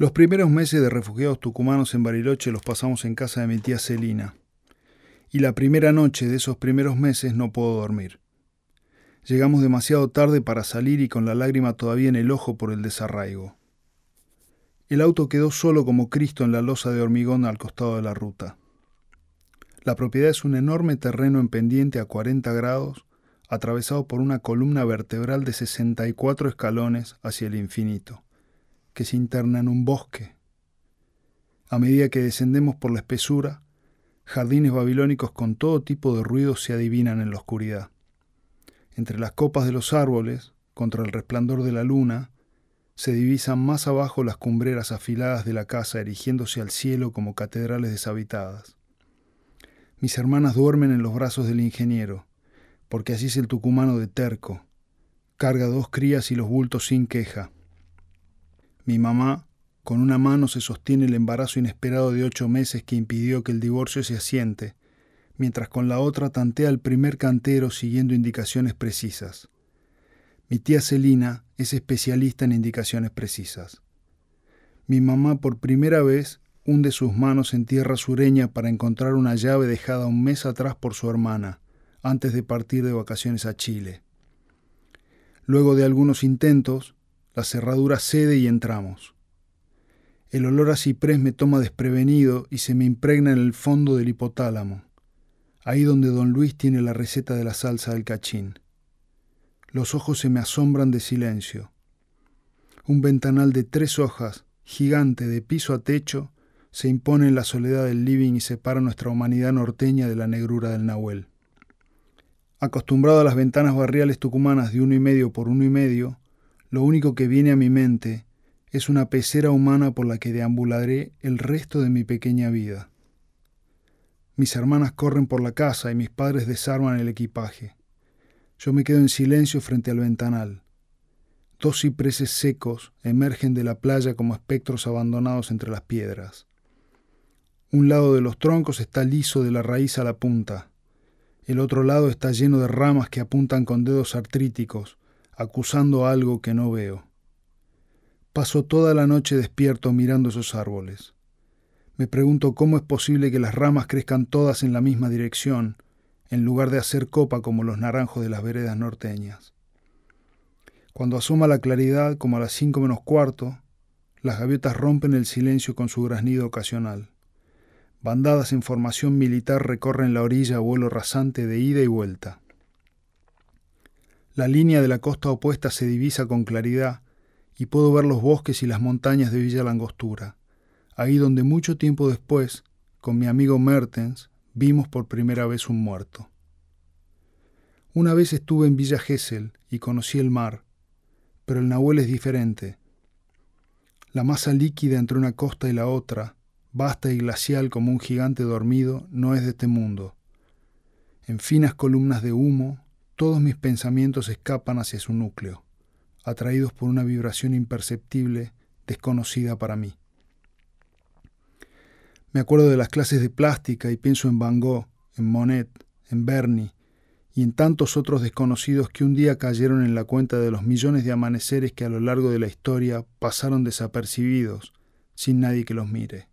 Los primeros meses de refugiados tucumanos en Bariloche los pasamos en casa de mi tía Celina. Y la primera noche de esos primeros meses no puedo dormir. Llegamos demasiado tarde para salir y con la lágrima todavía en el ojo por el desarraigo. El auto quedó solo como Cristo en la losa de hormigón al costado de la ruta. La propiedad es un enorme terreno en pendiente a 40 grados, atravesado por una columna vertebral de 64 escalones hacia el infinito que se interna en un bosque. A medida que descendemos por la espesura, jardines babilónicos con todo tipo de ruidos se adivinan en la oscuridad. Entre las copas de los árboles, contra el resplandor de la luna, se divisan más abajo las cumbreras afiladas de la casa erigiéndose al cielo como catedrales deshabitadas. Mis hermanas duermen en los brazos del ingeniero, porque así es el tucumano de terco. Carga dos crías y los bultos sin queja. Mi mamá, con una mano, se sostiene el embarazo inesperado de ocho meses que impidió que el divorcio se asiente, mientras con la otra tantea el primer cantero siguiendo indicaciones precisas. Mi tía Celina es especialista en indicaciones precisas. Mi mamá por primera vez hunde sus manos en tierra sureña para encontrar una llave dejada un mes atrás por su hermana, antes de partir de vacaciones a Chile. Luego de algunos intentos, la cerradura cede y entramos. El olor a ciprés me toma desprevenido y se me impregna en el fondo del hipotálamo, ahí donde don Luis tiene la receta de la salsa del cachín. Los ojos se me asombran de silencio. Un ventanal de tres hojas, gigante de piso a techo, se impone en la soledad del living y separa nuestra humanidad norteña de la negrura del Nahuel. Acostumbrado a las ventanas barriales tucumanas de uno y medio por uno y medio, lo único que viene a mi mente es una pecera humana por la que deambularé el resto de mi pequeña vida. Mis hermanas corren por la casa y mis padres desarman el equipaje. Yo me quedo en silencio frente al ventanal. Dos cipreses secos emergen de la playa como espectros abandonados entre las piedras. Un lado de los troncos está liso de la raíz a la punta. El otro lado está lleno de ramas que apuntan con dedos artríticos, acusando algo que no veo. Paso toda la noche despierto mirando esos árboles. Me pregunto cómo es posible que las ramas crezcan todas en la misma dirección, en lugar de hacer copa como los naranjos de las veredas norteñas. Cuando asoma la claridad, como a las cinco menos cuarto, las gaviotas rompen el silencio con su graznido ocasional. Bandadas en formación militar recorren la orilla a vuelo rasante de ida y vuelta. La línea de la costa opuesta se divisa con claridad y puedo ver los bosques y las montañas de Villa Langostura, ahí donde mucho tiempo después, con mi amigo Mertens, vimos por primera vez un muerto. Una vez estuve en Villa Gesell y conocí el mar, pero el Nahuel es diferente. La masa líquida entre una costa y la otra, vasta y glacial como un gigante dormido, no es de este mundo. En finas columnas de humo, todos mis pensamientos escapan hacia su núcleo, atraídos por una vibración imperceptible, desconocida para mí. Me acuerdo de las clases de plástica y pienso en Van Gogh, en Monet, en Bernie y en tantos otros desconocidos que un día cayeron en la cuenta de los millones de amaneceres que a lo largo de la historia pasaron desapercibidos, sin nadie que los mire.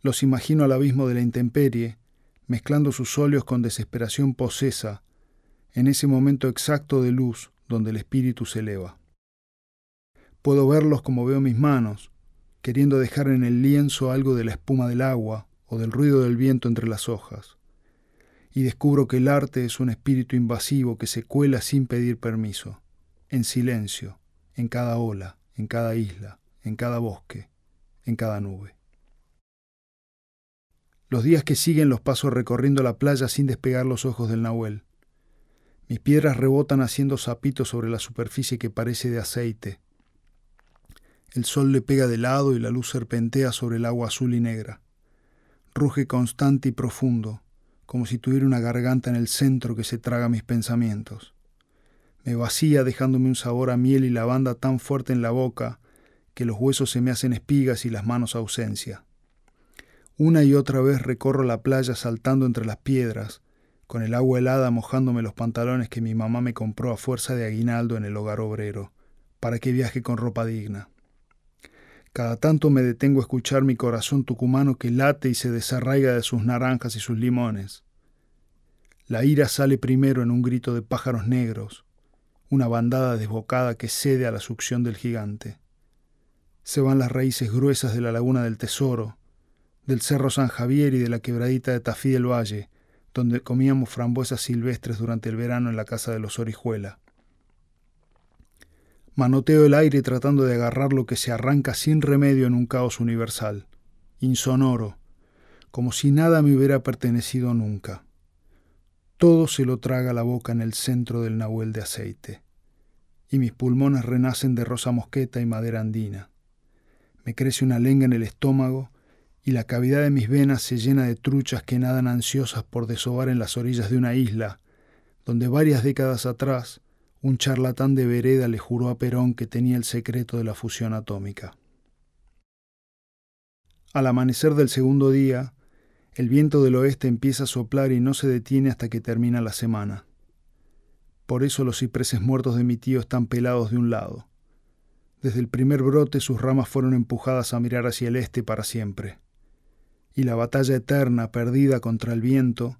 Los imagino al abismo de la intemperie, mezclando sus óleos con desesperación posesa, en ese momento exacto de luz donde el espíritu se eleva. Puedo verlos como veo mis manos, queriendo dejar en el lienzo algo de la espuma del agua o del ruido del viento entre las hojas. Y descubro que el arte es un espíritu invasivo que se cuela sin pedir permiso, en silencio, en cada ola, en cada isla, en cada bosque, en cada nube. Los días que siguen los paso recorriendo la playa sin despegar los ojos del Nahuel. Mis piedras rebotan haciendo zapitos sobre la superficie que parece de aceite. El sol le pega de lado y la luz serpentea sobre el agua azul y negra. Ruge constante y profundo, como si tuviera una garganta en el centro que se traga mis pensamientos. Me vacía dejándome un sabor a miel y lavanda tan fuerte en la boca que los huesos se me hacen espigas y las manos ausencia. Una y otra vez recorro la playa saltando entre las piedras, con el agua helada mojándome los pantalones que mi mamá me compró a fuerza de aguinaldo en el hogar obrero, para que viaje con ropa digna. Cada tanto me detengo a escuchar mi corazón tucumano que late y se desarraiga de sus naranjas y sus limones. La ira sale primero en un grito de pájaros negros, una bandada desbocada que cede a la succión del gigante. Se van las raíces gruesas de la laguna del tesoro, del cerro San Javier y de la quebradita de Tafí del Valle, donde comíamos frambuesas silvestres durante el verano en la casa de los Orijuela. Manoteo el aire tratando de agarrar lo que se arranca sin remedio en un caos universal, insonoro, como si nada me hubiera pertenecido nunca. Todo se lo traga la boca en el centro del nahuel de aceite, y mis pulmones renacen de rosa mosqueta y madera andina. Me crece una lenga en el estómago y la cavidad de mis venas se llena de truchas que nadan ansiosas por desovar en las orillas de una isla, donde varias décadas atrás un charlatán de vereda le juró a Perón que tenía el secreto de la fusión atómica. Al amanecer del segundo día, el viento del oeste empieza a soplar y no se detiene hasta que termina la semana. Por eso los cipreses muertos de mi tío están pelados de un lado. Desde el primer brote sus ramas fueron empujadas a mirar hacia el este para siempre. Y la batalla eterna perdida contra el viento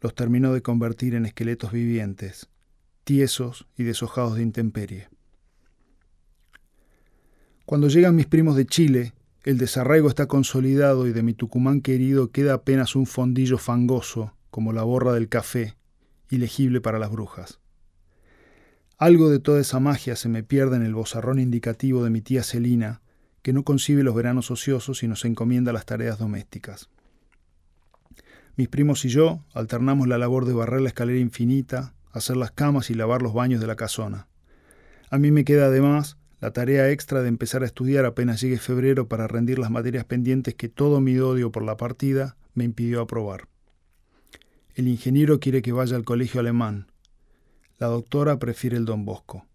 los terminó de convertir en esqueletos vivientes, tiesos y deshojados de intemperie. Cuando llegan mis primos de Chile, el desarraigo está consolidado y de mi Tucumán querido queda apenas un fondillo fangoso, como la borra del café, ilegible para las brujas. Algo de toda esa magia se me pierde en el bozarrón indicativo de mi tía Celina, que no concibe los veranos ociosos y nos encomienda las tareas domésticas. Mis primos y yo alternamos la labor de barrer la escalera infinita, hacer las camas y lavar los baños de la casona. A mí me queda además la tarea extra de empezar a estudiar apenas llegue febrero para rendir las materias pendientes que todo mi odio por la partida me impidió aprobar. El ingeniero quiere que vaya al colegio alemán. La doctora prefiere el don Bosco.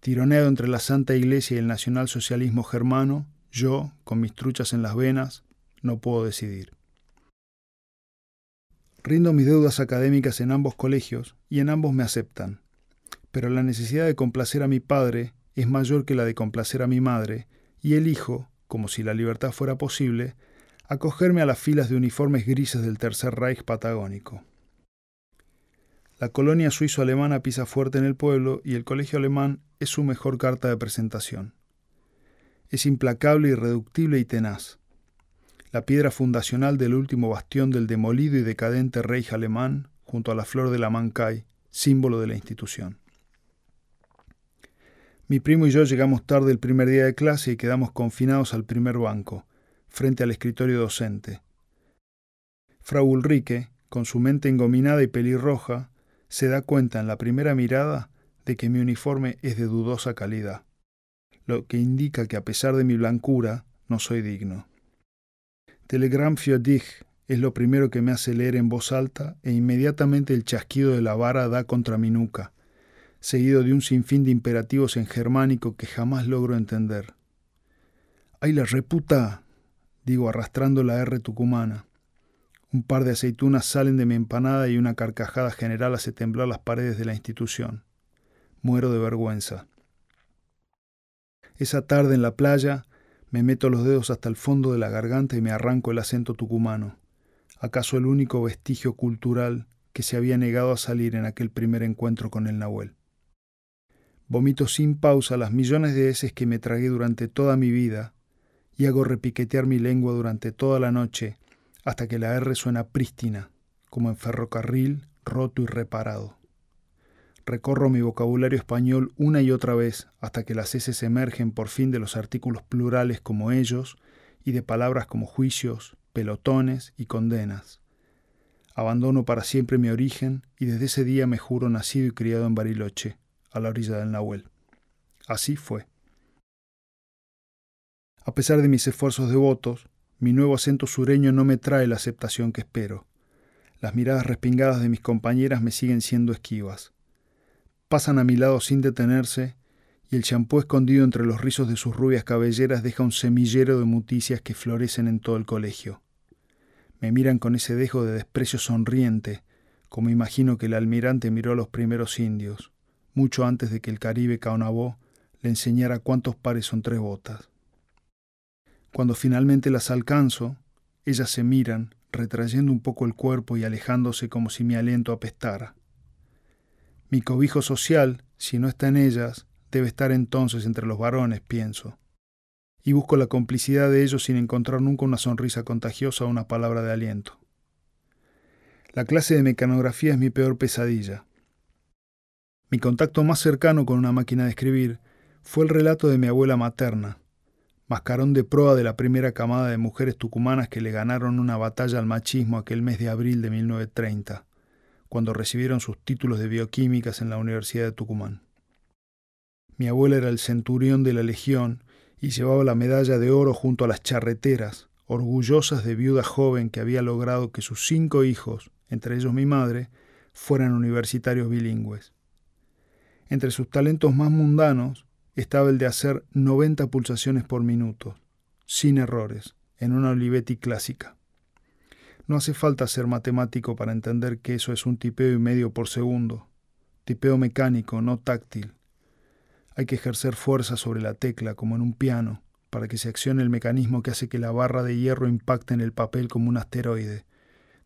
Tironeado entre la Santa Iglesia y el nacionalsocialismo germano, yo, con mis truchas en las venas, no puedo decidir. Rindo mis deudas académicas en ambos colegios y en ambos me aceptan. Pero la necesidad de complacer a mi padre es mayor que la de complacer a mi madre, y elijo, como si la libertad fuera posible, acogerme a las filas de uniformes grises del Tercer Reich patagónico. La colonia suizo-alemana pisa fuerte en el pueblo y el colegio alemán es su mejor carta de presentación. Es implacable, irreductible y tenaz la piedra fundacional del último bastión del demolido y decadente rey alemán, junto a la flor de la Mancay, símbolo de la institución. Mi primo y yo llegamos tarde el primer día de clase y quedamos confinados al primer banco, frente al escritorio docente. Frau Ulrike, con su mente engominada y pelirroja, se da cuenta en la primera mirada de que mi uniforme es de dudosa calidad, lo que indica que a pesar de mi blancura no soy digno. Telegram für dich es lo primero que me hace leer en voz alta e inmediatamente el chasquido de la vara da contra mi nuca, seguido de un sinfín de imperativos en germánico que jamás logro entender. ¡Ay la reputa! digo arrastrando la R tucumana. Un par de aceitunas salen de mi empanada y una carcajada general hace temblar las paredes de la institución. Muero de vergüenza. Esa tarde en la playa me meto los dedos hasta el fondo de la garganta y me arranco el acento tucumano, acaso el único vestigio cultural que se había negado a salir en aquel primer encuentro con el Nahuel. Vomito sin pausa las millones de veces que me tragué durante toda mi vida y hago repiquetear mi lengua durante toda la noche hasta que la R suena prístina, como en ferrocarril roto y reparado. Recorro mi vocabulario español una y otra vez hasta que las S emergen por fin de los artículos plurales como ellos y de palabras como juicios, pelotones y condenas. Abandono para siempre mi origen y desde ese día me juro nacido y criado en Bariloche, a la orilla del Nahuel. Así fue. A pesar de mis esfuerzos devotos, mi nuevo acento sureño no me trae la aceptación que espero. Las miradas respingadas de mis compañeras me siguen siendo esquivas pasan a mi lado sin detenerse, y el champú escondido entre los rizos de sus rubias cabelleras deja un semillero de muticias que florecen en todo el colegio. Me miran con ese dejo de desprecio sonriente, como imagino que el almirante miró a los primeros indios, mucho antes de que el Caribe Caonabó le enseñara cuántos pares son tres botas. Cuando finalmente las alcanzo, ellas se miran, retrayendo un poco el cuerpo y alejándose como si mi aliento apestara. Mi cobijo social, si no está en ellas, debe estar entonces entre los varones, pienso. Y busco la complicidad de ellos sin encontrar nunca una sonrisa contagiosa o una palabra de aliento. La clase de mecanografía es mi peor pesadilla. Mi contacto más cercano con una máquina de escribir fue el relato de mi abuela materna, mascarón de proa de la primera camada de mujeres tucumanas que le ganaron una batalla al machismo aquel mes de abril de 1930, cuando recibieron sus títulos de bioquímicas en la Universidad de Tucumán. Mi abuela era el centurión de la Legión y llevaba la medalla de oro junto a las charreteras, orgullosas de viuda joven que había logrado que sus cinco hijos, entre ellos mi madre, fueran universitarios bilingües. Entre sus talentos más mundanos estaba el de hacer 90 pulsaciones por minuto, sin errores, en una Olivetti clásica. No hace falta ser matemático para entender que eso es un tipeo y medio por segundo, tipeo mecánico, no táctil. Hay que ejercer fuerza sobre la tecla, como en un piano, para que se accione el mecanismo que hace que la barra de hierro impacte en el papel como un asteroide,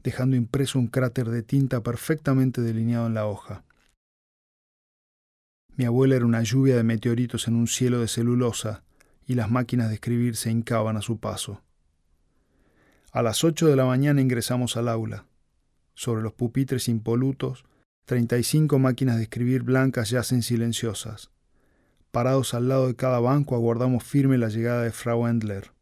dejando impreso un cráter de tinta perfectamente delineado en la hoja. Mi abuela era una lluvia de meteoritos en un cielo de celulosa y las máquinas de escribir se hincaban a su paso. A las ocho de la mañana ingresamos al aula. Sobre los pupitres impolutos, treinta y cinco máquinas de escribir blancas yacen silenciosas. Parados al lado de cada banco aguardamos firme la llegada de Frau Endler.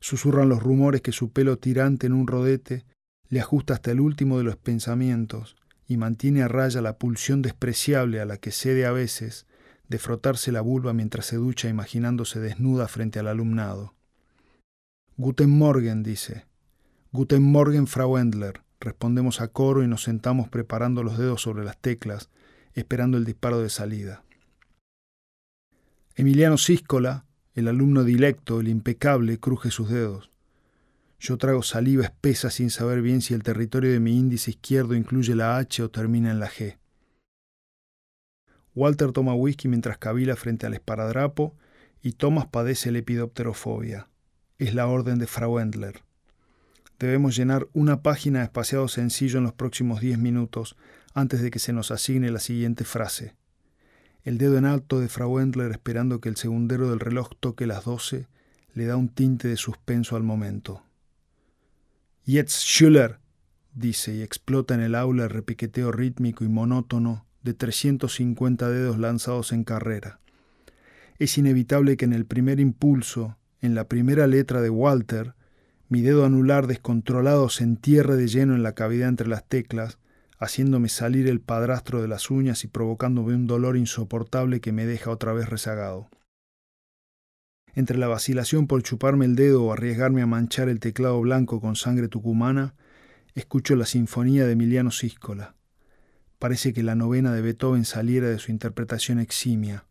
Susurran los rumores que su pelo tirante en un rodete le ajusta hasta el último de los pensamientos y mantiene a raya la pulsión despreciable a la que cede a veces de frotarse la vulva mientras se ducha imaginándose desnuda frente al alumnado. Guten Morgen, dice. Guten Morgen, Frau Endler. Respondemos a coro y nos sentamos preparando los dedos sobre las teclas, esperando el disparo de salida. Emiliano Císcola, el alumno dilecto, el impecable, cruje sus dedos. Yo trago saliva espesa sin saber bien si el territorio de mi índice izquierdo incluye la H o termina en la G. Walter toma whisky mientras cavila frente al esparadrapo y Thomas padece lepidopterofobia. Es la orden de Frau Endler. Debemos llenar una página de espaciado sencillo en los próximos diez minutos antes de que se nos asigne la siguiente frase. El dedo en alto de Frau Endler esperando que el segundero del reloj toque las doce le da un tinte de suspenso al momento. Jetzt Schüler, dice y explota en el aula el repiqueteo rítmico y monótono de 350 dedos lanzados en carrera. Es inevitable que en el primer impulso, en la primera letra de Walter, mi dedo anular descontrolado se entierre de lleno en la cavidad entre las teclas, haciéndome salir el padrastro de las uñas y provocándome un dolor insoportable que me deja otra vez rezagado. Entre la vacilación por chuparme el dedo o arriesgarme a manchar el teclado blanco con sangre tucumana, escucho la sinfonía de Emiliano Císcola. Parece que la novena de Beethoven saliera de su interpretación eximia,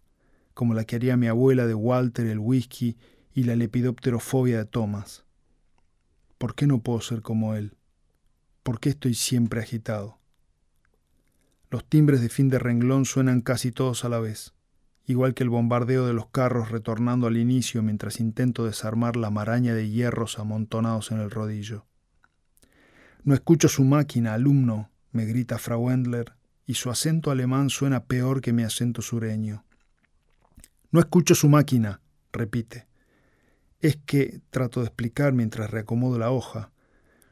como la que haría mi abuela de Walter, el whisky y la lepidopterofobia de Thomas. ¿Por qué no puedo ser como él? ¿Por qué estoy siempre agitado? Los timbres de fin de renglón suenan casi todos a la vez igual que el bombardeo de los carros retornando al inicio mientras intento desarmar la maraña de hierros amontonados en el rodillo. No escucho su máquina, alumno, me grita Frau Endler, y su acento alemán suena peor que mi acento sureño. No escucho su máquina, repite. Es que, trato de explicar mientras reacomodo la hoja.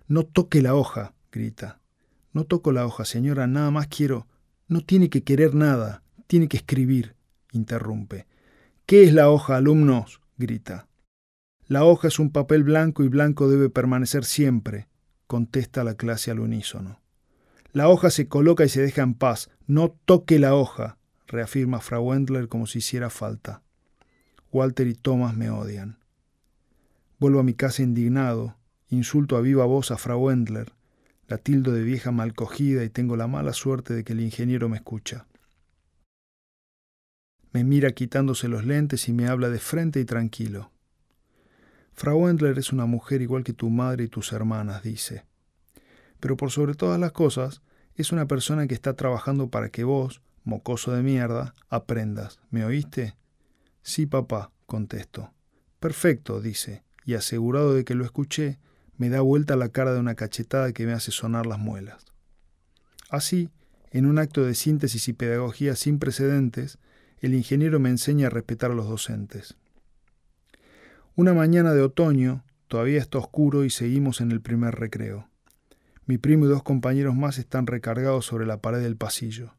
No toque la hoja, grita. No toco la hoja, señora, nada más quiero. No tiene que querer nada, tiene que escribir interrumpe. ¿Qué es la hoja, alumnos? grita. La hoja es un papel blanco y blanco debe permanecer siempre, contesta la clase al unísono. La hoja se coloca y se deja en paz. No toque la hoja, reafirma Frau Wendler como si hiciera falta. Walter y Thomas me odian. Vuelvo a mi casa indignado, insulto a viva voz a Frau Wendler, la tildo de vieja malcogida y tengo la mala suerte de que el ingeniero me escucha. Me mira quitándose los lentes y me habla de frente y tranquilo. Frau Wendler es una mujer igual que tu madre y tus hermanas, dice. Pero por sobre todas las cosas, es una persona que está trabajando para que vos, mocoso de mierda, aprendas. ¿Me oíste? Sí, papá, contesto. Perfecto, dice, y asegurado de que lo escuché, me da vuelta la cara de una cachetada que me hace sonar las muelas. Así, en un acto de síntesis y pedagogía sin precedentes, el ingeniero me enseña a respetar a los docentes. Una mañana de otoño, todavía está oscuro y seguimos en el primer recreo. Mi primo y dos compañeros más están recargados sobre la pared del pasillo.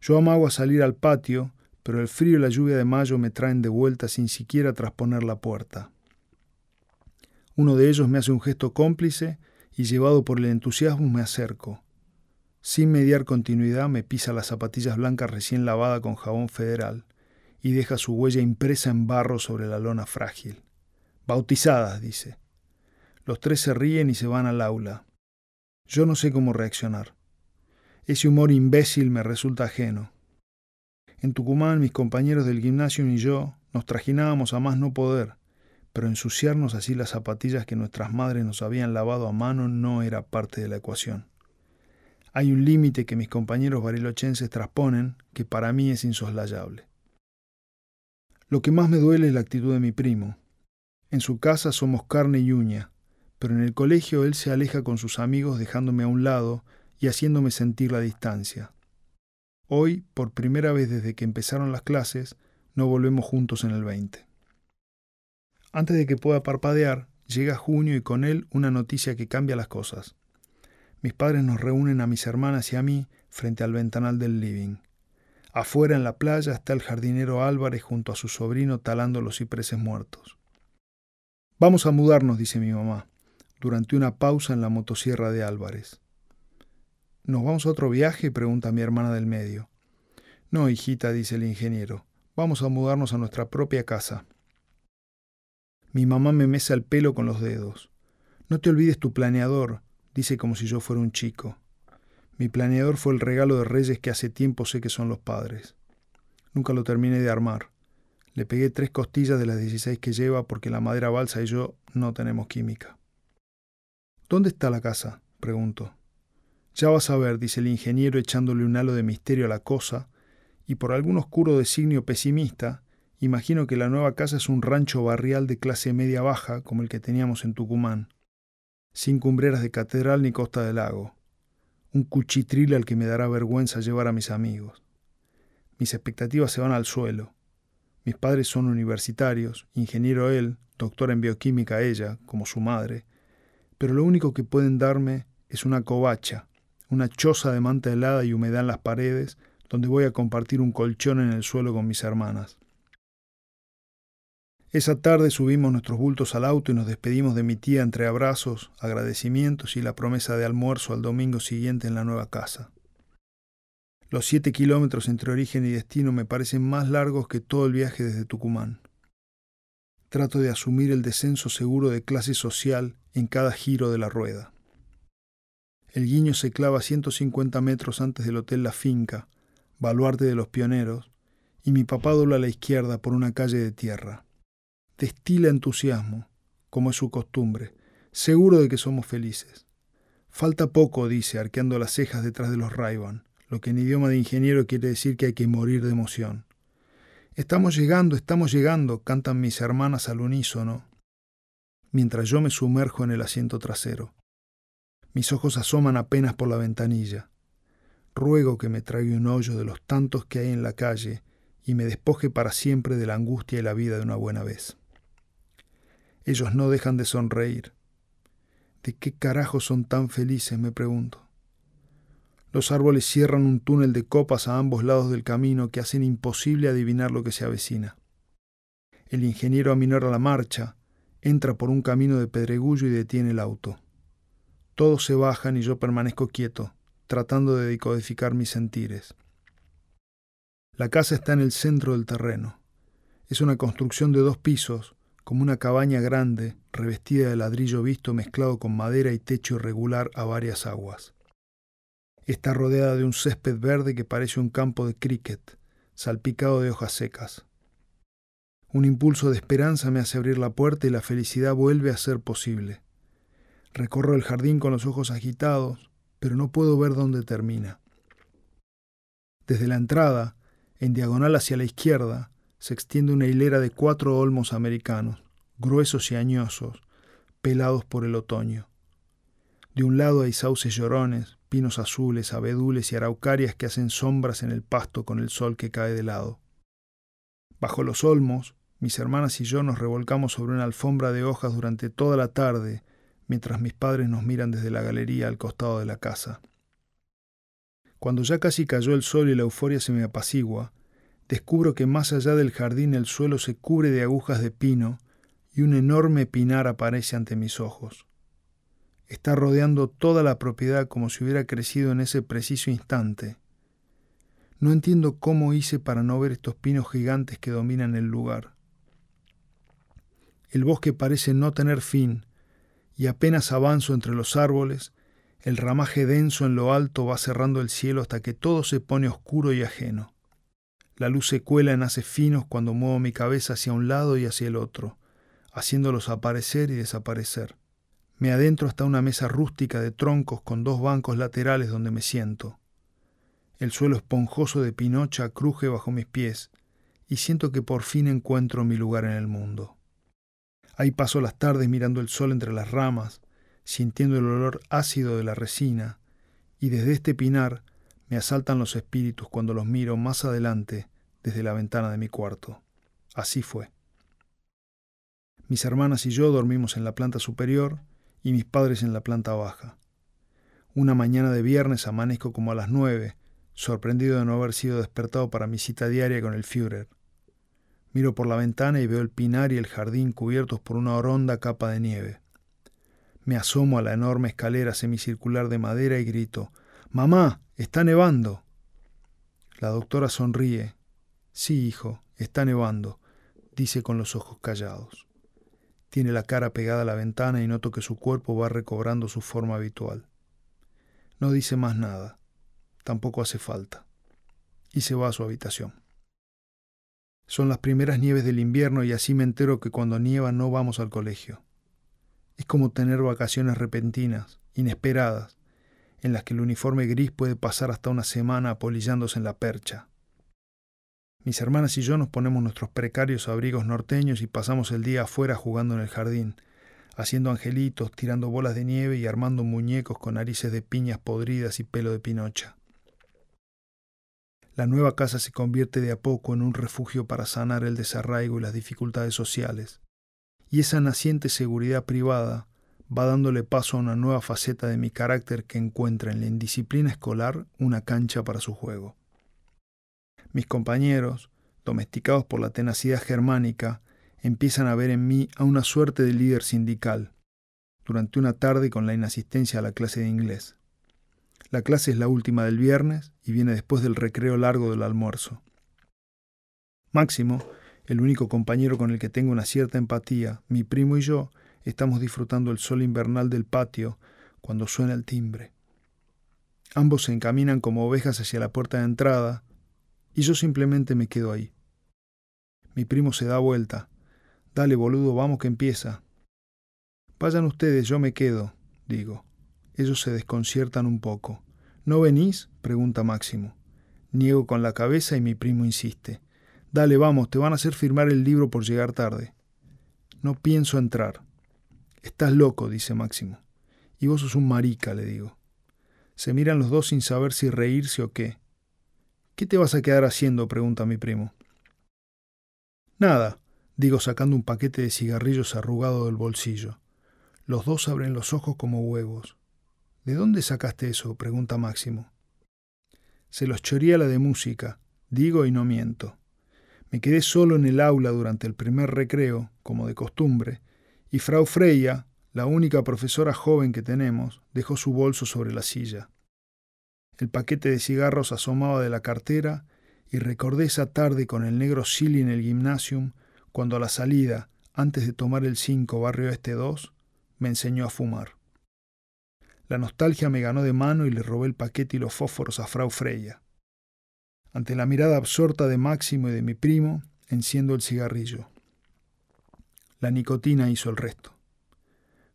Yo amago a salir al patio, pero el frío y la lluvia de mayo me traen de vuelta sin siquiera trasponer la puerta. Uno de ellos me hace un gesto cómplice y llevado por el entusiasmo me acerco. Sin mediar continuidad me pisa las zapatillas blancas recién lavada con jabón federal y deja su huella impresa en barro sobre la lona frágil. Bautizadas, dice. Los tres se ríen y se van al aula. Yo no sé cómo reaccionar. Ese humor imbécil me resulta ajeno. En Tucumán mis compañeros del gimnasio y yo nos trajinábamos a más no poder, pero ensuciarnos así las zapatillas que nuestras madres nos habían lavado a mano no era parte de la ecuación. Hay un límite que mis compañeros barilochenses trasponen que para mí es insoslayable. Lo que más me duele es la actitud de mi primo. En su casa somos carne y uña, pero en el colegio él se aleja con sus amigos dejándome a un lado y haciéndome sentir la distancia. Hoy, por primera vez desde que empezaron las clases, no volvemos juntos en el 20. Antes de que pueda parpadear, llega junio y con él una noticia que cambia las cosas. Mis padres nos reúnen a mis hermanas y a mí frente al ventanal del living. Afuera en la playa está el jardinero Álvarez junto a su sobrino talando los cipreses muertos. Vamos a mudarnos, dice mi mamá, durante una pausa en la motosierra de Álvarez. ¿Nos vamos a otro viaje? pregunta mi hermana del medio. No, hijita, dice el ingeniero. Vamos a mudarnos a nuestra propia casa. Mi mamá me mesa el pelo con los dedos. No te olvides tu planeador, dice como si yo fuera un chico. Mi planeador fue el regalo de reyes que hace tiempo sé que son los padres. Nunca lo terminé de armar. Le pegué tres costillas de las 16 que lleva porque la madera balsa y yo no tenemos química. ¿Dónde está la casa? pregunto. Ya vas a ver, dice el ingeniero echándole un halo de misterio a la cosa, y por algún oscuro designio pesimista, imagino que la nueva casa es un rancho barrial de clase media baja como el que teníamos en Tucumán sin cumbreras de catedral ni costa del lago, un cuchitril al que me dará vergüenza llevar a mis amigos. Mis expectativas se van al suelo. Mis padres son universitarios, ingeniero él, doctor en bioquímica ella, como su madre, pero lo único que pueden darme es una covacha, una choza de manta helada y humedad en las paredes, donde voy a compartir un colchón en el suelo con mis hermanas. Esa tarde subimos nuestros bultos al auto y nos despedimos de mi tía entre abrazos, agradecimientos y la promesa de almuerzo al domingo siguiente en la nueva casa. Los siete kilómetros entre origen y destino me parecen más largos que todo el viaje desde Tucumán. Trato de asumir el descenso seguro de clase social en cada giro de la rueda. El guiño se clava 150 metros antes del Hotel La Finca, baluarte de los pioneros, y mi papá dobla a la izquierda por una calle de tierra destila entusiasmo, como es su costumbre, seguro de que somos felices. Falta poco, dice, arqueando las cejas detrás de los Raiban, lo que en idioma de ingeniero quiere decir que hay que morir de emoción. Estamos llegando, estamos llegando, cantan mis hermanas al unísono, mientras yo me sumerjo en el asiento trasero. Mis ojos asoman apenas por la ventanilla. Ruego que me traiga un hoyo de los tantos que hay en la calle y me despoje para siempre de la angustia y la vida de una buena vez. Ellos no dejan de sonreír. ¿De qué carajo son tan felices? me pregunto. Los árboles cierran un túnel de copas a ambos lados del camino que hacen imposible adivinar lo que se avecina. El ingeniero aminora la marcha, entra por un camino de pedregullo y detiene el auto. Todos se bajan y yo permanezco quieto, tratando de decodificar mis sentires. La casa está en el centro del terreno. Es una construcción de dos pisos, como una cabaña grande, revestida de ladrillo visto mezclado con madera y techo irregular a varias aguas. Está rodeada de un césped verde que parece un campo de cricket, salpicado de hojas secas. Un impulso de esperanza me hace abrir la puerta y la felicidad vuelve a ser posible. Recorro el jardín con los ojos agitados, pero no puedo ver dónde termina. Desde la entrada, en diagonal hacia la izquierda, se extiende una hilera de cuatro olmos americanos, gruesos y añosos, pelados por el otoño. De un lado hay sauces llorones, pinos azules, abedules y araucarias que hacen sombras en el pasto con el sol que cae de lado. Bajo los olmos, mis hermanas y yo nos revolcamos sobre una alfombra de hojas durante toda la tarde, mientras mis padres nos miran desde la galería al costado de la casa. Cuando ya casi cayó el sol y la euforia se me apacigua, descubro que más allá del jardín el suelo se cubre de agujas de pino y un enorme pinar aparece ante mis ojos. Está rodeando toda la propiedad como si hubiera crecido en ese preciso instante. No entiendo cómo hice para no ver estos pinos gigantes que dominan el lugar. El bosque parece no tener fin, y apenas avanzo entre los árboles, el ramaje denso en lo alto va cerrando el cielo hasta que todo se pone oscuro y ajeno. La luz se cuela en haces finos cuando muevo mi cabeza hacia un lado y hacia el otro, haciéndolos aparecer y desaparecer. Me adentro hasta una mesa rústica de troncos con dos bancos laterales donde me siento. El suelo esponjoso de pinocha cruje bajo mis pies y siento que por fin encuentro mi lugar en el mundo. Ahí paso las tardes mirando el sol entre las ramas, sintiendo el olor ácido de la resina, y desde este pinar me asaltan los espíritus cuando los miro más adelante desde la ventana de mi cuarto. Así fue. Mis hermanas y yo dormimos en la planta superior y mis padres en la planta baja. Una mañana de viernes amanezco como a las nueve, sorprendido de no haber sido despertado para mi cita diaria con el Führer. Miro por la ventana y veo el pinar y el jardín cubiertos por una horonda capa de nieve. Me asomo a la enorme escalera semicircular de madera y grito Mamá, está nevando. La doctora sonríe. Sí, hijo, está nevando, dice con los ojos callados. Tiene la cara pegada a la ventana y noto que su cuerpo va recobrando su forma habitual. No dice más nada. Tampoco hace falta. Y se va a su habitación. Son las primeras nieves del invierno y así me entero que cuando nieva no vamos al colegio. Es como tener vacaciones repentinas, inesperadas, en las que el uniforme gris puede pasar hasta una semana apolillándose en la percha. Mis hermanas y yo nos ponemos nuestros precarios abrigos norteños y pasamos el día afuera jugando en el jardín, haciendo angelitos, tirando bolas de nieve y armando muñecos con narices de piñas podridas y pelo de pinocha. La nueva casa se convierte de a poco en un refugio para sanar el desarraigo y las dificultades sociales, y esa naciente seguridad privada va dándole paso a una nueva faceta de mi carácter que encuentra en la indisciplina escolar una cancha para su juego. Mis compañeros, domesticados por la tenacidad germánica, empiezan a ver en mí a una suerte de líder sindical, durante una tarde con la inasistencia a la clase de inglés. La clase es la última del viernes y viene después del recreo largo del almuerzo. Máximo, el único compañero con el que tengo una cierta empatía, mi primo y yo, estamos disfrutando el sol invernal del patio cuando suena el timbre. Ambos se encaminan como ovejas hacia la puerta de entrada y yo simplemente me quedo ahí. Mi primo se da vuelta. Dale, boludo, vamos que empieza. Vayan ustedes, yo me quedo, digo. Ellos se desconciertan un poco. ¿No venís? pregunta Máximo. Niego con la cabeza y mi primo insiste. Dale, vamos, te van a hacer firmar el libro por llegar tarde. No pienso entrar. Estás loco, dice Máximo. Y vos sos un marica, le digo. Se miran los dos sin saber si reírse o qué. ¿Qué te vas a quedar haciendo? pregunta mi primo. Nada, digo sacando un paquete de cigarrillos arrugado del bolsillo. Los dos abren los ojos como huevos. ¿De dónde sacaste eso? pregunta Máximo. Se los choría la de música, digo y no miento. Me quedé solo en el aula durante el primer recreo, como de costumbre, y Frau Freya, la única profesora joven que tenemos, dejó su bolso sobre la silla. El paquete de cigarros asomaba de la cartera y recordé esa tarde con el negro Silly en el gimnasium, cuando a la salida, antes de tomar el 5 barrio este 2, me enseñó a fumar. La nostalgia me ganó de mano y le robé el paquete y los fósforos a Frau Freya. Ante la mirada absorta de Máximo y de mi primo, enciendo el cigarrillo. La nicotina hizo el resto.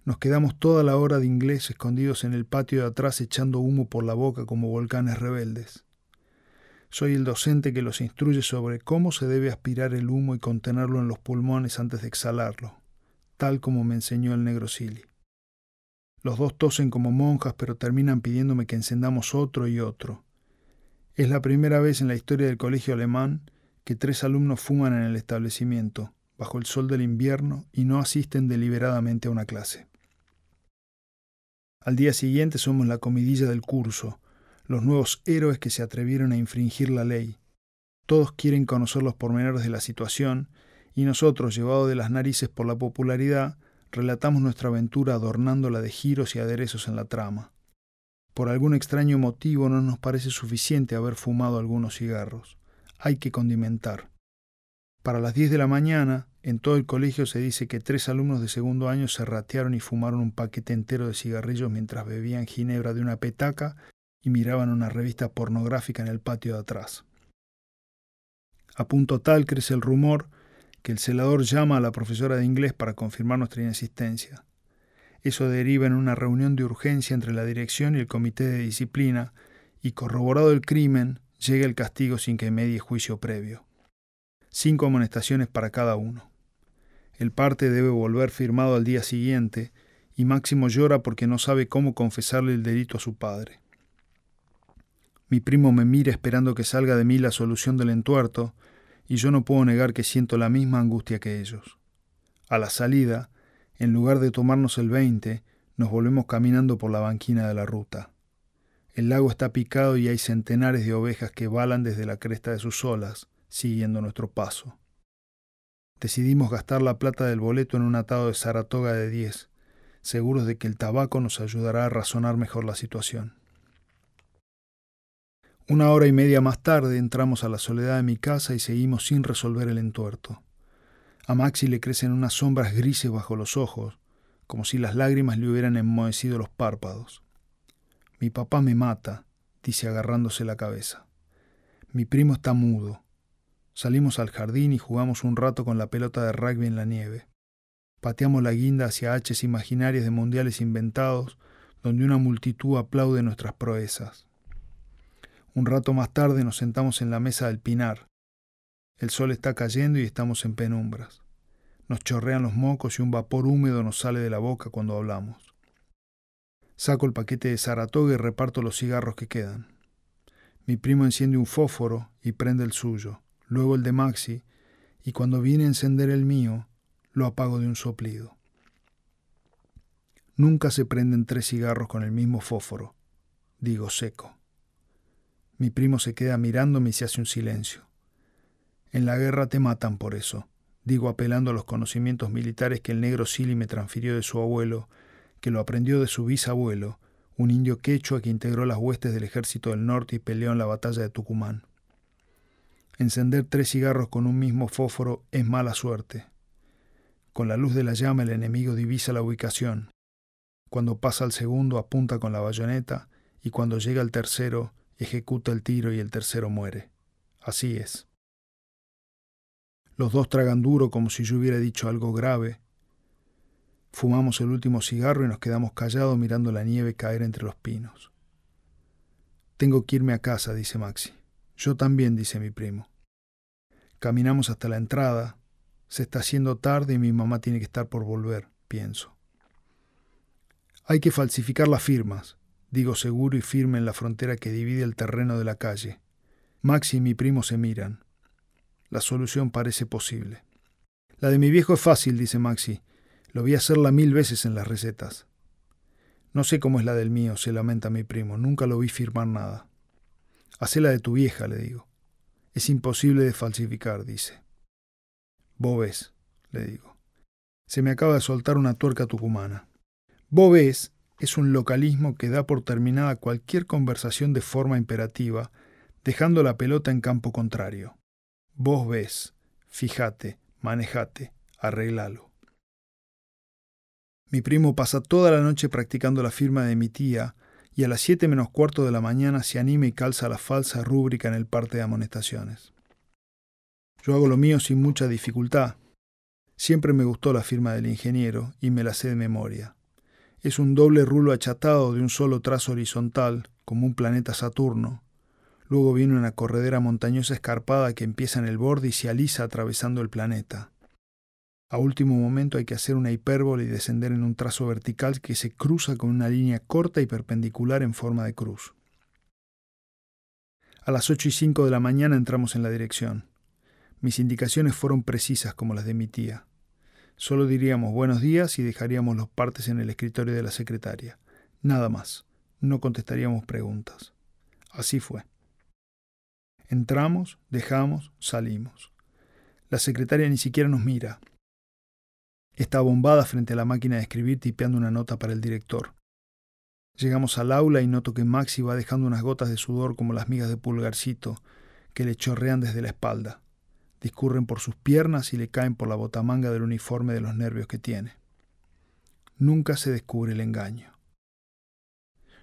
Nos quedamos toda la hora de inglés escondidos en el patio de atrás echando humo por la boca como volcanes rebeldes. Soy el docente que los instruye sobre cómo se debe aspirar el humo y contenerlo en los pulmones antes de exhalarlo, tal como me enseñó el negro Silly. Los dos tosen como monjas, pero terminan pidiéndome que encendamos otro y otro. Es la primera vez en la historia del colegio alemán que tres alumnos fuman en el establecimiento, bajo el sol del invierno, y no asisten deliberadamente a una clase. Al día siguiente somos la comidilla del curso, los nuevos héroes que se atrevieron a infringir la ley. Todos quieren conocer los pormenores de la situación, y nosotros, llevados de las narices por la popularidad, relatamos nuestra aventura adornándola de giros y aderezos en la trama. Por algún extraño motivo no nos parece suficiente haber fumado algunos cigarros. Hay que condimentar. Para las 10 de la mañana, en todo el colegio se dice que tres alumnos de segundo año se ratearon y fumaron un paquete entero de cigarrillos mientras bebían ginebra de una petaca y miraban una revista pornográfica en el patio de atrás. A punto tal crece el rumor que el celador llama a la profesora de inglés para confirmar nuestra inexistencia. Eso deriva en una reunión de urgencia entre la dirección y el comité de disciplina, y corroborado el crimen, llega el castigo sin que medie juicio previo. Cinco amonestaciones para cada uno. El parte debe volver firmado al día siguiente, y Máximo llora porque no sabe cómo confesarle el delito a su padre. Mi primo me mira esperando que salga de mí la solución del entuerto, y yo no puedo negar que siento la misma angustia que ellos. A la salida, en lugar de tomarnos el 20, nos volvemos caminando por la banquina de la ruta. El lago está picado y hay centenares de ovejas que balan desde la cresta de sus olas, siguiendo nuestro paso. Decidimos gastar la plata del boleto en un atado de Saratoga de 10, seguros de que el tabaco nos ayudará a razonar mejor la situación. Una hora y media más tarde entramos a la soledad de mi casa y seguimos sin resolver el entuerto. A Maxi le crecen unas sombras grises bajo los ojos, como si las lágrimas le hubieran enmohecido los párpados. Mi papá me mata, dice agarrándose la cabeza. Mi primo está mudo. Salimos al jardín y jugamos un rato con la pelota de rugby en la nieve. Pateamos la guinda hacia haches imaginarias de mundiales inventados, donde una multitud aplaude nuestras proezas. Un rato más tarde nos sentamos en la mesa del pinar, el sol está cayendo y estamos en penumbras. Nos chorrean los mocos y un vapor húmedo nos sale de la boca cuando hablamos. Saco el paquete de Saratoga y reparto los cigarros que quedan. Mi primo enciende un fósforo y prende el suyo, luego el de Maxi, y cuando viene a encender el mío, lo apago de un soplido. Nunca se prenden tres cigarros con el mismo fósforo, digo seco. Mi primo se queda mirándome y se hace un silencio. En la guerra te matan por eso, digo apelando a los conocimientos militares que el negro Silly me transfirió de su abuelo, que lo aprendió de su bisabuelo, un indio quechua que integró las huestes del ejército del norte y peleó en la batalla de Tucumán. Encender tres cigarros con un mismo fósforo es mala suerte. Con la luz de la llama el enemigo divisa la ubicación. Cuando pasa al segundo apunta con la bayoneta y cuando llega al tercero ejecuta el tiro y el tercero muere. Así es. Los dos tragan duro como si yo hubiera dicho algo grave. Fumamos el último cigarro y nos quedamos callados mirando la nieve caer entre los pinos. Tengo que irme a casa, dice Maxi. Yo también, dice mi primo. Caminamos hasta la entrada. Se está haciendo tarde y mi mamá tiene que estar por volver, pienso. Hay que falsificar las firmas, digo seguro y firme en la frontera que divide el terreno de la calle. Maxi y mi primo se miran. La solución parece posible. La de mi viejo es fácil, dice Maxi. Lo vi hacerla mil veces en las recetas. No sé cómo es la del mío, se lamenta mi primo. Nunca lo vi firmar nada. Hacé la de tu vieja, le digo. Es imposible de falsificar, dice. Ves, le digo. Se me acaba de soltar una tuerca tucumana. Ves es un localismo que da por terminada cualquier conversación de forma imperativa, dejando la pelota en campo contrario. Vos ves, fíjate, manejate, arreglalo. Mi primo pasa toda la noche practicando la firma de mi tía y a las siete menos cuarto de la mañana se anima y calza la falsa rúbrica en el parte de amonestaciones. Yo hago lo mío sin mucha dificultad. Siempre me gustó la firma del ingeniero y me la sé de memoria. Es un doble rulo achatado de un solo trazo horizontal, como un planeta Saturno, Luego viene una corredera montañosa escarpada que empieza en el borde y se alisa atravesando el planeta. A último momento hay que hacer una hipérbole y descender en un trazo vertical que se cruza con una línea corta y perpendicular en forma de cruz. A las 8 y 5 de la mañana entramos en la dirección. Mis indicaciones fueron precisas como las de mi tía. Solo diríamos buenos días y dejaríamos los partes en el escritorio de la secretaria. Nada más. No contestaríamos preguntas. Así fue. Entramos, dejamos, salimos. La secretaria ni siquiera nos mira. Está bombada frente a la máquina de escribir tipeando una nota para el director. Llegamos al aula y noto que Maxi va dejando unas gotas de sudor como las migas de pulgarcito que le chorrean desde la espalda. Discurren por sus piernas y le caen por la botamanga del uniforme de los nervios que tiene. Nunca se descubre el engaño.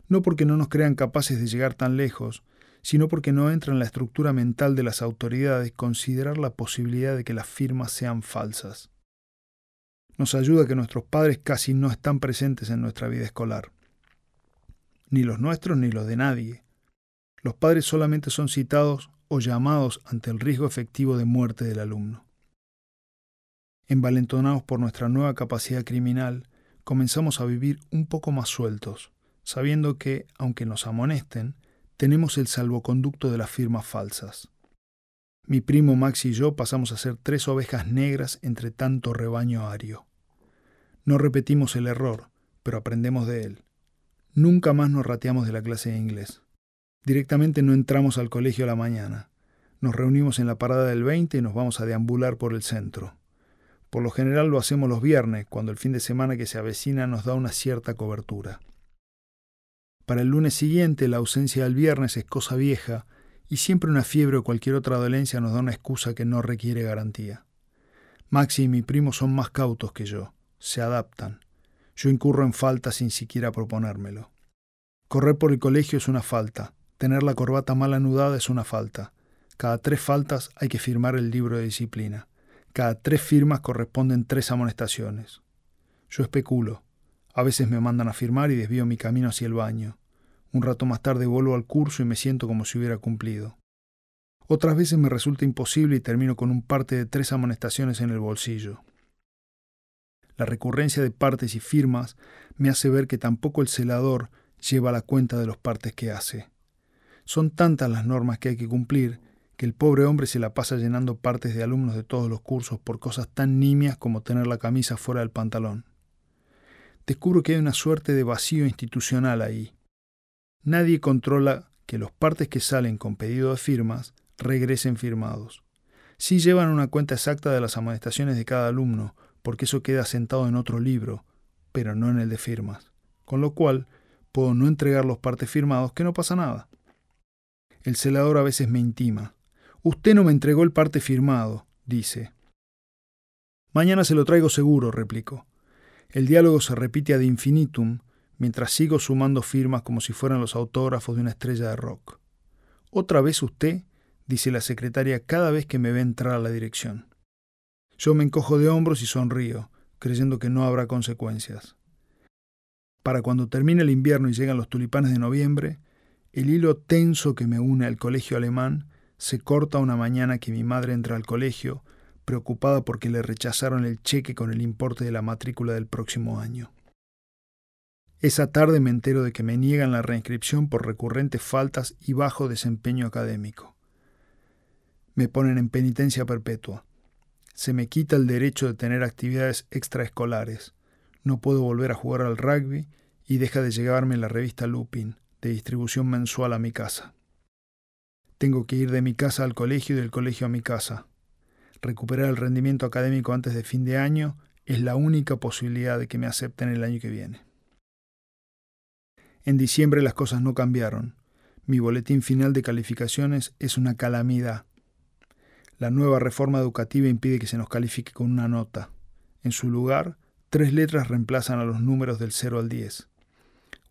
No porque no nos crean capaces de llegar tan lejos, sino porque no entra en la estructura mental de las autoridades considerar la posibilidad de que las firmas sean falsas nos ayuda que nuestros padres casi no están presentes en nuestra vida escolar. Ni los nuestros ni los de nadie. Los padres solamente son citados o llamados ante el riesgo efectivo de muerte del alumno. Envalentonados por nuestra nueva capacidad criminal, comenzamos a vivir un poco más sueltos, sabiendo que, aunque nos amonesten, tenemos el salvoconducto de las firmas falsas. Mi primo Max y yo pasamos a ser tres ovejas negras entre tanto rebaño ario. No repetimos el error, pero aprendemos de él. Nunca más nos rateamos de la clase de inglés. Directamente no entramos al colegio a la mañana. Nos reunimos en la parada del 20 y nos vamos a deambular por el centro. Por lo general lo hacemos los viernes, cuando el fin de semana que se avecina nos da una cierta cobertura. Para el lunes siguiente la ausencia del viernes es cosa vieja y siempre una fiebre o cualquier otra dolencia nos da una excusa que no requiere garantía. Maxi y mi primo son más cautos que yo se adaptan. Yo incurro en falta sin siquiera proponérmelo. Correr por el colegio es una falta. Tener la corbata mal anudada es una falta. Cada tres faltas hay que firmar el libro de disciplina. Cada tres firmas corresponden tres amonestaciones. Yo especulo. A veces me mandan a firmar y desvío mi camino hacia el baño. Un rato más tarde vuelvo al curso y me siento como si hubiera cumplido. Otras veces me resulta imposible y termino con un parte de tres amonestaciones en el bolsillo. La recurrencia de partes y firmas me hace ver que tampoco el celador lleva la cuenta de los partes que hace. Son tantas las normas que hay que cumplir que el pobre hombre se la pasa llenando partes de alumnos de todos los cursos por cosas tan nimias como tener la camisa fuera del pantalón. Descubro que hay una suerte de vacío institucional ahí. Nadie controla que los partes que salen con pedido de firmas regresen firmados. Sí llevan una cuenta exacta de las amonestaciones de cada alumno, porque eso queda sentado en otro libro, pero no en el de firmas. Con lo cual, puedo no entregar los partes firmados, que no pasa nada. El celador a veces me intima. Usted no me entregó el parte firmado, dice. Mañana se lo traigo seguro, replico. El diálogo se repite ad infinitum, mientras sigo sumando firmas como si fueran los autógrafos de una estrella de rock. Otra vez usted, dice la secretaria cada vez que me ve entrar a la dirección. Yo me encojo de hombros y sonrío, creyendo que no habrá consecuencias. Para cuando termine el invierno y llegan los tulipanes de noviembre, el hilo tenso que me une al colegio alemán se corta una mañana que mi madre entra al colegio, preocupada porque le rechazaron el cheque con el importe de la matrícula del próximo año. Esa tarde me entero de que me niegan la reinscripción por recurrentes faltas y bajo desempeño académico. Me ponen en penitencia perpetua se me quita el derecho de tener actividades extraescolares. No puedo volver a jugar al rugby y deja de llegarme la revista Lupin, de distribución mensual a mi casa. Tengo que ir de mi casa al colegio y del colegio a mi casa. Recuperar el rendimiento académico antes de fin de año es la única posibilidad de que me acepten el año que viene. En diciembre las cosas no cambiaron. Mi boletín final de calificaciones es una calamidad. La nueva reforma educativa impide que se nos califique con una nota. En su lugar, tres letras reemplazan a los números del 0 al 10.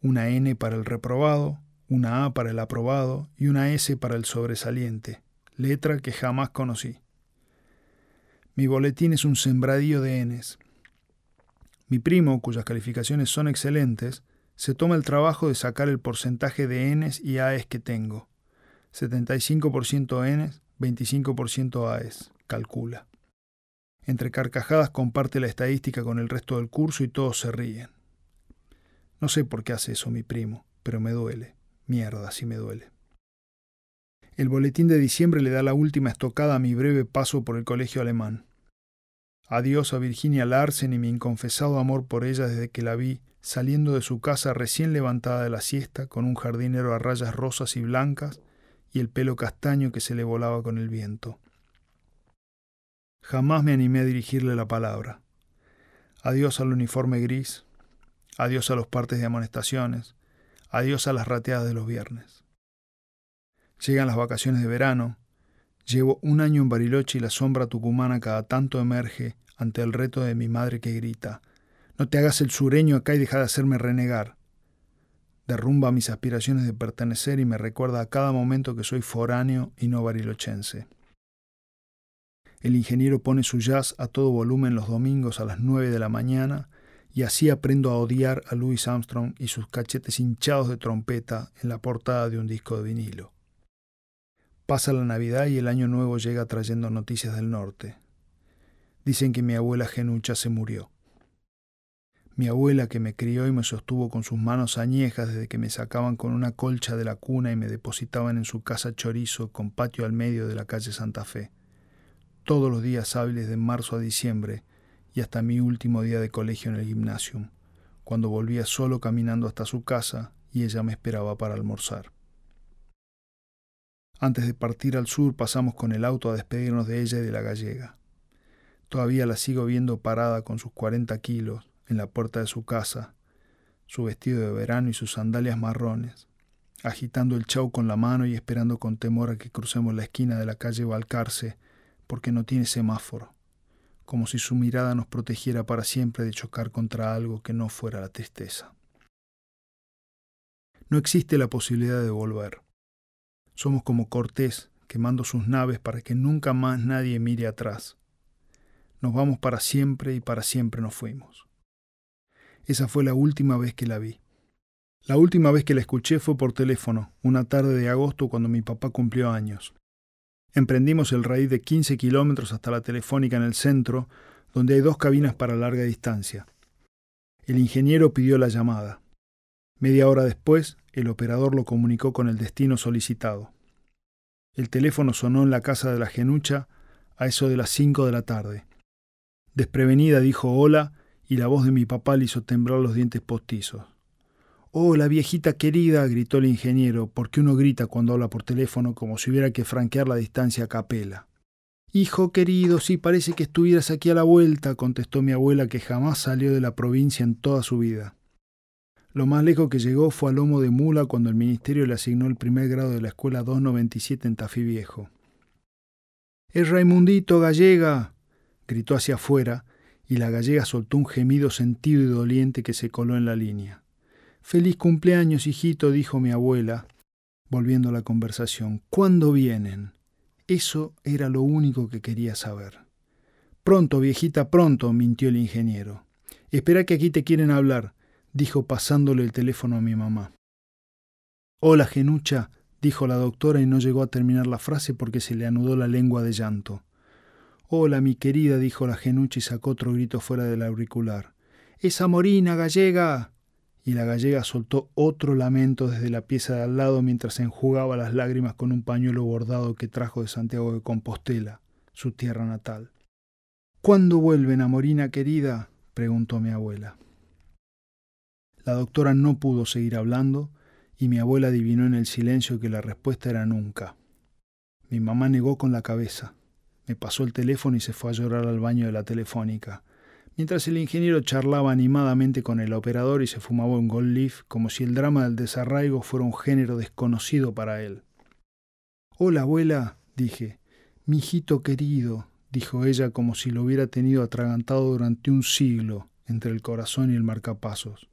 Una N para el reprobado, una A para el aprobado y una S para el sobresaliente, letra que jamás conocí. Mi boletín es un sembradío de Ns. Mi primo, cuyas calificaciones son excelentes, se toma el trabajo de sacar el porcentaje de Ns y As que tengo. 75% Ns, 25% AES, calcula. Entre carcajadas comparte la estadística con el resto del curso y todos se ríen. No sé por qué hace eso mi primo, pero me duele. Mierda, sí me duele. El boletín de diciembre le da la última estocada a mi breve paso por el colegio alemán. Adiós a Virginia Larsen y mi inconfesado amor por ella desde que la vi saliendo de su casa recién levantada de la siesta con un jardinero a rayas rosas y blancas y el pelo castaño que se le volaba con el viento. Jamás me animé a dirigirle la palabra. Adiós al uniforme gris, adiós a los partes de amonestaciones, adiós a las rateadas de los viernes. Llegan las vacaciones de verano, llevo un año en Bariloche y la sombra tucumana cada tanto emerge ante el reto de mi madre que grita, no te hagas el sureño acá y deja de hacerme renegar. Derrumba mis aspiraciones de pertenecer y me recuerda a cada momento que soy foráneo y no barilochense. El ingeniero pone su jazz a todo volumen los domingos a las nueve de la mañana y así aprendo a odiar a Louis Armstrong y sus cachetes hinchados de trompeta en la portada de un disco de vinilo. Pasa la Navidad y el Año Nuevo llega trayendo noticias del norte. Dicen que mi abuela Genucha se murió. Mi abuela que me crió y me sostuvo con sus manos añejas desde que me sacaban con una colcha de la cuna y me depositaban en su casa chorizo con patio al medio de la calle Santa Fe todos los días hábiles de marzo a diciembre y hasta mi último día de colegio en el gimnasio, cuando volvía solo caminando hasta su casa y ella me esperaba para almorzar. Antes de partir al sur pasamos con el auto a despedirnos de ella y de la gallega. Todavía la sigo viendo parada con sus cuarenta kilos en la puerta de su casa, su vestido de verano y sus sandalias marrones, agitando el chau con la mano y esperando con temor a que crucemos la esquina de la calle Balcarce porque no tiene semáforo, como si su mirada nos protegiera para siempre de chocar contra algo que no fuera la tristeza. No existe la posibilidad de volver. Somos como Cortés, quemando sus naves para que nunca más nadie mire atrás. Nos vamos para siempre y para siempre nos fuimos. Esa fue la última vez que la vi. La última vez que la escuché fue por teléfono, una tarde de agosto cuando mi papá cumplió años. Emprendimos el raíz de 15 kilómetros hasta la telefónica en el centro, donde hay dos cabinas para larga distancia. El ingeniero pidió la llamada. Media hora después, el operador lo comunicó con el destino solicitado. El teléfono sonó en la casa de la genucha a eso de las cinco de la tarde. Desprevenida dijo hola y la voz de mi papá le hizo temblar los dientes postizos. Oh, la viejita querida, gritó el ingeniero, porque uno grita cuando habla por teléfono como si hubiera que franquear la distancia a capela. Hijo querido, sí parece que estuvieras aquí a la vuelta, contestó mi abuela que jamás salió de la provincia en toda su vida. Lo más lejos que llegó fue a lomo de mula cuando el ministerio le asignó el primer grado de la escuela 297 en Tafí Viejo. Es Raimundito Gallega, gritó hacia afuera, y la gallega soltó un gemido sentido y doliente que se coló en la línea. Feliz cumpleaños, hijito, dijo mi abuela, volviendo a la conversación. ¿Cuándo vienen? Eso era lo único que quería saber. Pronto, viejita, pronto, mintió el ingeniero. Espera que aquí te quieren hablar, dijo pasándole el teléfono a mi mamá. Hola, genucha, dijo la doctora y no llegó a terminar la frase porque se le anudó la lengua de llanto. Hola, mi querida, dijo la genucha y sacó otro grito fuera del auricular. ¡Esa morina gallega! y la gallega soltó otro lamento desde la pieza de al lado mientras enjugaba las lágrimas con un pañuelo bordado que trajo de Santiago de Compostela, su tierra natal. ¿Cuándo vuelven a Morina querida? preguntó mi abuela. La doctora no pudo seguir hablando y mi abuela adivinó en el silencio que la respuesta era nunca. Mi mamá negó con la cabeza. Me pasó el teléfono y se fue a llorar al baño de la telefónica mientras el ingeniero charlaba animadamente con el operador y se fumaba un gold leaf como si el drama del desarraigo fuera un género desconocido para él. Hola, abuela, dije. Mi hijito querido, dijo ella como si lo hubiera tenido atragantado durante un siglo entre el corazón y el marcapasos.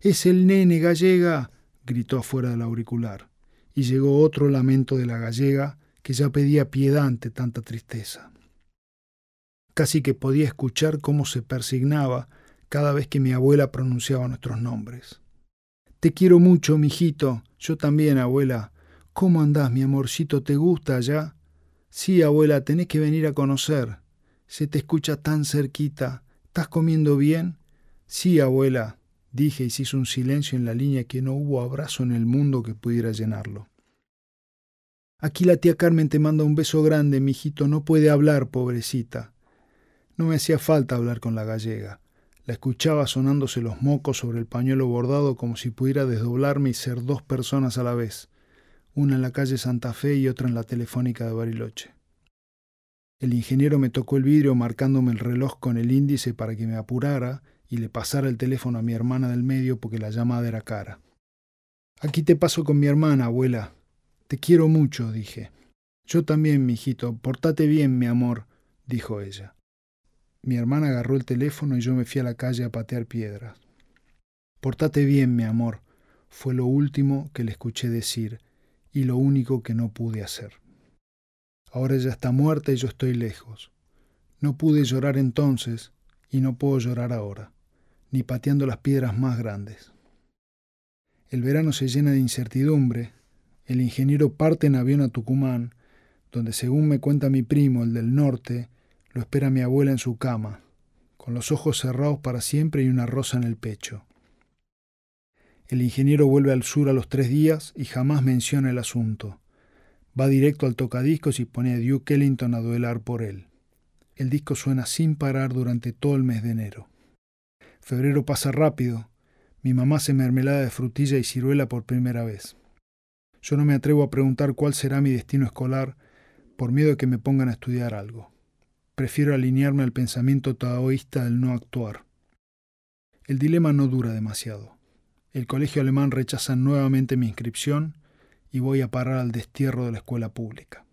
Es el nene gallega, gritó afuera del auricular, y llegó otro lamento de la gallega que ya pedía piedad ante tanta tristeza. Casi que podía escuchar cómo se persignaba cada vez que mi abuela pronunciaba nuestros nombres. Te quiero mucho, mijito. Yo también, abuela. ¿Cómo andás, mi amorcito? ¿Te gusta allá? Sí, abuela, tenés que venir a conocer. Se te escucha tan cerquita. ¿Estás comiendo bien? Sí, abuela, dije y se hizo un silencio en la línea que no hubo abrazo en el mundo que pudiera llenarlo. Aquí la tía Carmen te manda un beso grande, mijito, no puede hablar, pobrecita. No me hacía falta hablar con la gallega. La escuchaba sonándose los mocos sobre el pañuelo bordado como si pudiera desdoblarme y ser dos personas a la vez, una en la calle Santa Fe y otra en la telefónica de Bariloche. El ingeniero me tocó el vidrio marcándome el reloj con el índice para que me apurara y le pasara el teléfono a mi hermana del medio porque la llamada era cara. Aquí te paso con mi hermana, abuela. Te quiero mucho, dije. Yo también, mijito. Portate bien, mi amor, dijo ella. Mi hermana agarró el teléfono y yo me fui a la calle a patear piedras. Portate bien, mi amor, fue lo último que le escuché decir y lo único que no pude hacer. Ahora ella está muerta y yo estoy lejos. No pude llorar entonces y no puedo llorar ahora, ni pateando las piedras más grandes. El verano se llena de incertidumbre, el ingeniero parte en avión a Tucumán, donde según me cuenta mi primo, el del norte, lo espera mi abuela en su cama, con los ojos cerrados para siempre y una rosa en el pecho. El ingeniero vuelve al sur a los tres días y jamás menciona el asunto. Va directo al tocadiscos y pone a Duke Ellington a duelar por él. El disco suena sin parar durante todo el mes de enero. Febrero pasa rápido. Mi mamá hace mermelada de frutilla y ciruela por primera vez. Yo no me atrevo a preguntar cuál será mi destino escolar por miedo de que me pongan a estudiar algo prefiero alinearme al pensamiento taoísta del no actuar. El dilema no dura demasiado. El colegio alemán rechaza nuevamente mi inscripción y voy a parar al destierro de la escuela pública.